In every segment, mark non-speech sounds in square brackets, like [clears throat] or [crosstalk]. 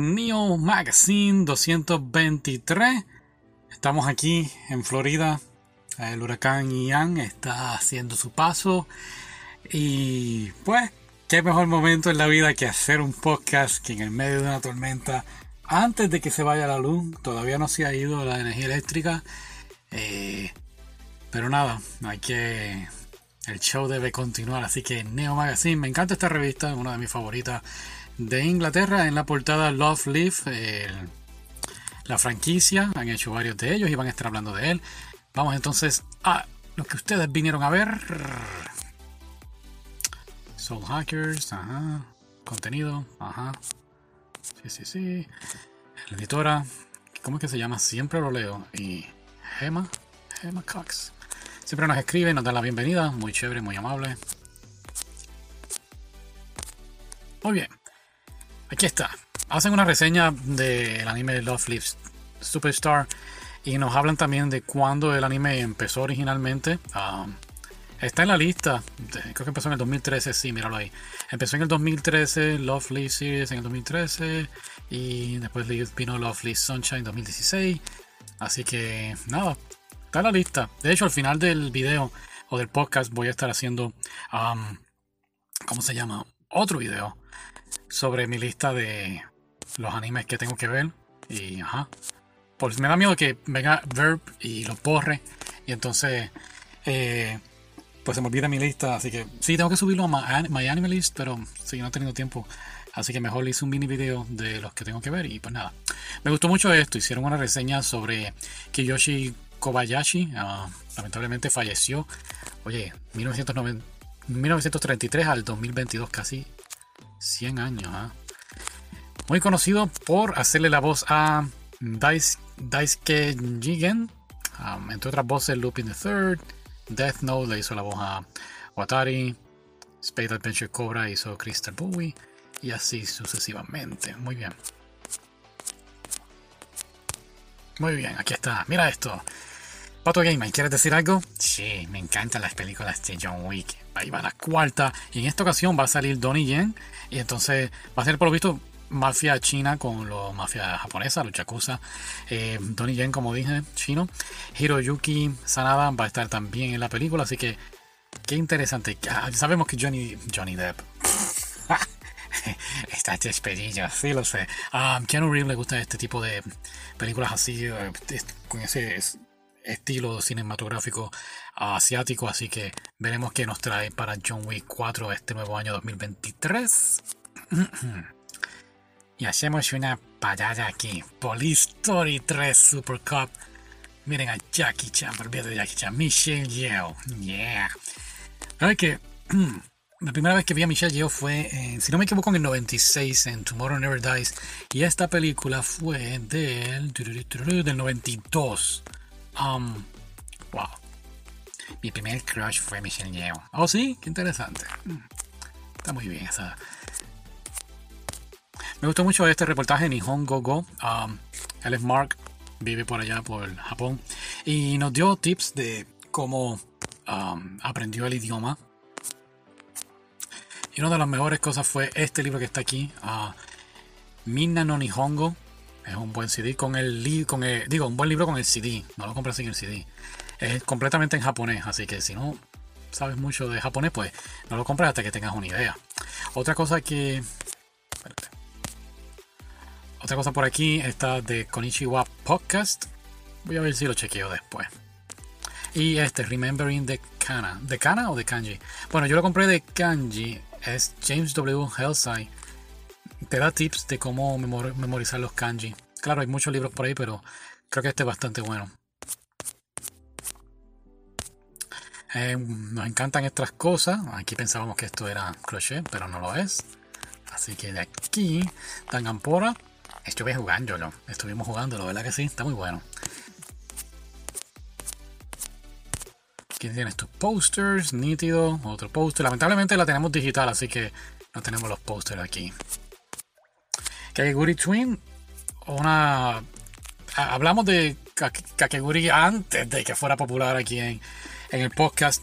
Neo Magazine 223. Estamos aquí en Florida. El huracán Ian está haciendo su paso. Y pues, qué mejor momento en la vida que hacer un podcast que en el medio de una tormenta, antes de que se vaya la luz, todavía no se ha ido la energía eléctrica. Eh, pero nada, hay que. El show debe continuar. Así que Neo Magazine, me encanta esta revista, es una de mis favoritas de Inglaterra. En la portada Love Leaf, la franquicia, han hecho varios de ellos y van a estar hablando de él. Vamos entonces a lo que ustedes vinieron a ver. Soul Hackers, ajá. Contenido, ajá. Sí, sí, sí. La editora, ¿cómo es que se llama? Siempre lo leo. Y Gemma, Gemma Cox. Siempre nos escribe, nos da la bienvenida. Muy chévere, muy amable. Muy bien. Aquí está. Hacen una reseña del anime Love Lives Superstar y nos hablan también de cuándo el anime empezó originalmente. Um, está en la lista, creo que empezó en el 2013, sí, míralo ahí. Empezó en el 2013, Love Live Series en el 2013 y después vino Love Live Sunshine en 2016. Así que nada, está en la lista. De hecho, al final del video o del podcast voy a estar haciendo, ¿cómo se llama? Otro video sobre mi lista de los animes que tengo que ver. Y ajá. Pues me da miedo que venga Verb y los borre. Y entonces. Eh, pues se me olvida mi lista. Así que sí, tengo que subirlo a My, Anime List. Pero sí, no he tenido tiempo. Así que mejor hice un mini video de los que tengo que ver. Y pues nada. Me gustó mucho esto. Hicieron una reseña sobre Kiyoshi Kobayashi. Ah, lamentablemente falleció. Oye, 1990, 1933 al 2022, casi 100 años. ¿ah? Muy conocido por hacerle la voz a Daisuke Jigen, um, entre otras voces Lupin the Third, Death Note le hizo la voz a Watari, Spade Adventure Cobra hizo Crystal Bowie y así sucesivamente. Muy bien. Muy bien, aquí está. Mira esto. Pato Gamer, ¿quieres decir algo? Sí, me encantan las películas de John Wick. Ahí va la cuarta. Y en esta ocasión va a salir Donnie Yen. Y entonces va a ser por lo visto mafia china con los mafia japonesa, los yakuza. Eh, Donnie Yen, como dije, chino. Hiroyuki Sanada va a estar también en la película. Así que, qué interesante. Ah, sabemos que Johnny, Johnny Depp. [laughs] Está despedido, sí lo sé. A um, Keanu Reeves le gusta este tipo de películas así, eh, con ese estilo cinematográfico asiático, así que veremos qué nos trae para John Wick 4 este nuevo año 2023. [clears throat] y hacemos una parada aquí. Police Story 3 Super Cup. Miren a Jackie Chan, olvídate de Jackie Chan. Michelle Yeoh. Yeah. ¿Sabes que [clears throat] La primera vez que vi a Michelle Yeoh fue, si no me equivoco, en el 96 en Tomorrow Never Dies. Y esta película fue del, del 92. Um, wow. Mi primer crush fue Michelle Yeoh. Oh, sí, qué interesante. Está muy bien esa. Me gustó mucho este reportaje en Nihongo Go. Um, Mark, vive por allá, por Japón. Y nos dio tips de cómo um, aprendió el idioma. Y una de las mejores cosas fue este libro que está aquí. Uh, Minna no Nihongo es un buen CD con el, con el digo, un buen libro con el CD. No lo compras sin el CD. Es completamente en japonés, así que si no sabes mucho de japonés, pues no lo compras hasta que tengas una idea. Otra cosa que Otra cosa por aquí está de Konichiwa Podcast. Voy a ver si lo chequeo después. Y este, Remembering the Kana. ¿De Kana o de Kanji? Bueno, yo lo compré de Kanji. Es James W. Hellside te da tips de cómo memorizar los kanji. Claro, hay muchos libros por ahí, pero creo que este es bastante bueno. Eh, nos encantan estas cosas. Aquí pensábamos que esto era crochet, pero no lo es. Así que de aquí, Tangampora, estuve jugándolo. Estuvimos jugándolo, ¿verdad que sí? Está muy bueno. Aquí tienes tus posters, nítido, otro poster. Lamentablemente la tenemos digital, así que no tenemos los posters aquí. Kakeguri Twin, una. Hablamos de Kakeguri antes de que fuera popular aquí en, el podcast.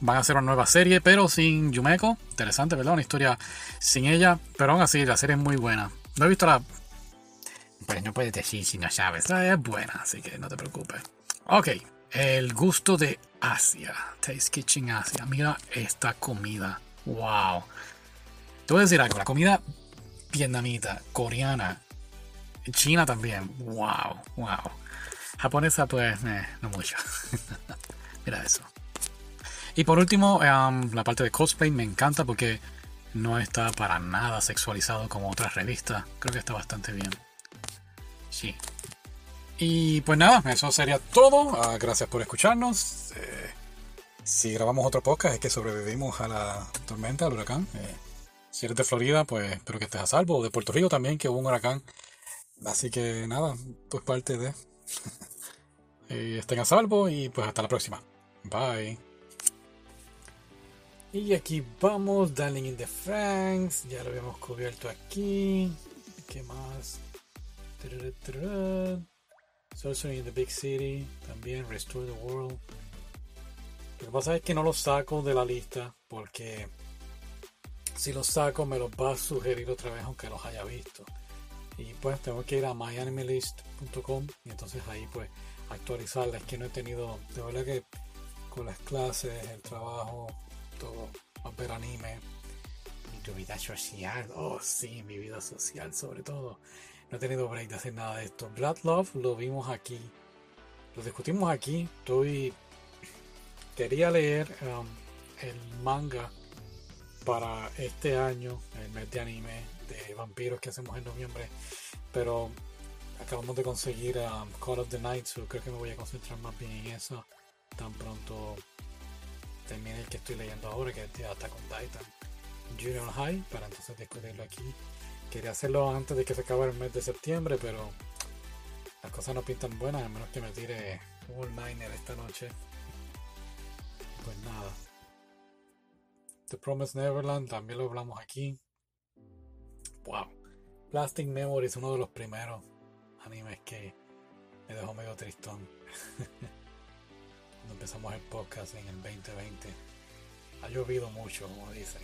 van a hacer una nueva serie, pero sin Yumeko. Interesante, ¿verdad? Una historia sin ella, pero aún así la serie es muy buena. No he visto la. Pues no puedes decir si no sabes. Es buena, así que no te preocupes. Ok, el gusto de Asia. Taste Kitchen Asia. Mira esta comida. Wow. Te voy a decir algo. La comida vietnamita, coreana, china también. Wow, wow. Japonesa, pues, eh, no mucho. [laughs] Mira eso. Y por último, la parte de cosplay me encanta porque no está para nada sexualizado como otras revistas. Creo que está bastante bien. Sí. Y pues nada, eso sería todo. Ah, gracias por escucharnos. Eh, si grabamos otro podcast es que sobrevivimos a la tormenta, al huracán. Eh, si eres de Florida, pues espero que estés a salvo. De Puerto Rico también, que hubo un huracán. Así que nada, pues parte de... [laughs] Eh, estén a salvo y pues hasta la próxima. Bye. Y aquí vamos, Darling in the Franks. Ya lo habíamos cubierto aquí. ¿Qué más? Sorcery in the Big City. También Restore the World. Lo que pasa es que no lo saco de la lista porque si los saco me los va a sugerir otra vez aunque los haya visto. Y pues tengo que ir a myanimelist.com y entonces ahí pues actualizarla. Es que no he tenido, de verdad que con las clases, el trabajo, todo, a ver anime. Y tu vida social, oh sí, mi vida social sobre todo. No he tenido break de hacer nada de esto. Blood Love lo vimos aquí. Lo discutimos aquí. Estoy. Quería leer um, el manga para este año, el mes de anime de vampiros que hacemos en noviembre. Pero acabamos de conseguir um, Call of the Night, so creo que me voy a concentrar más bien en eso. Tan pronto termine el que estoy leyendo ahora, que es de Attack on Titan Junior High, para entonces discutirlo aquí. Quería hacerlo antes de que se acabe el mes de septiembre, pero las cosas no pintan buenas, a menos que me tire un Niner esta noche. Pues nada. The Promised Neverland también lo hablamos aquí. Wow. Plastic Memory es uno de los primeros animes que me dejó medio tristón. [laughs] Cuando empezamos el podcast en el 2020. Ha llovido mucho, como dicen.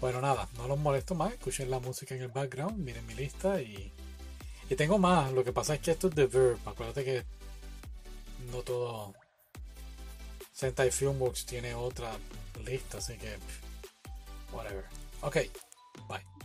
Bueno, nada, no los molesto más. Escuchen la música en el background, miren mi lista y. Y tengo más. Lo que pasa es que esto es de Verb. Acuérdate que no todo. Sentai Filmworks tiene otra lista, así que. Whatever. Ok, bye.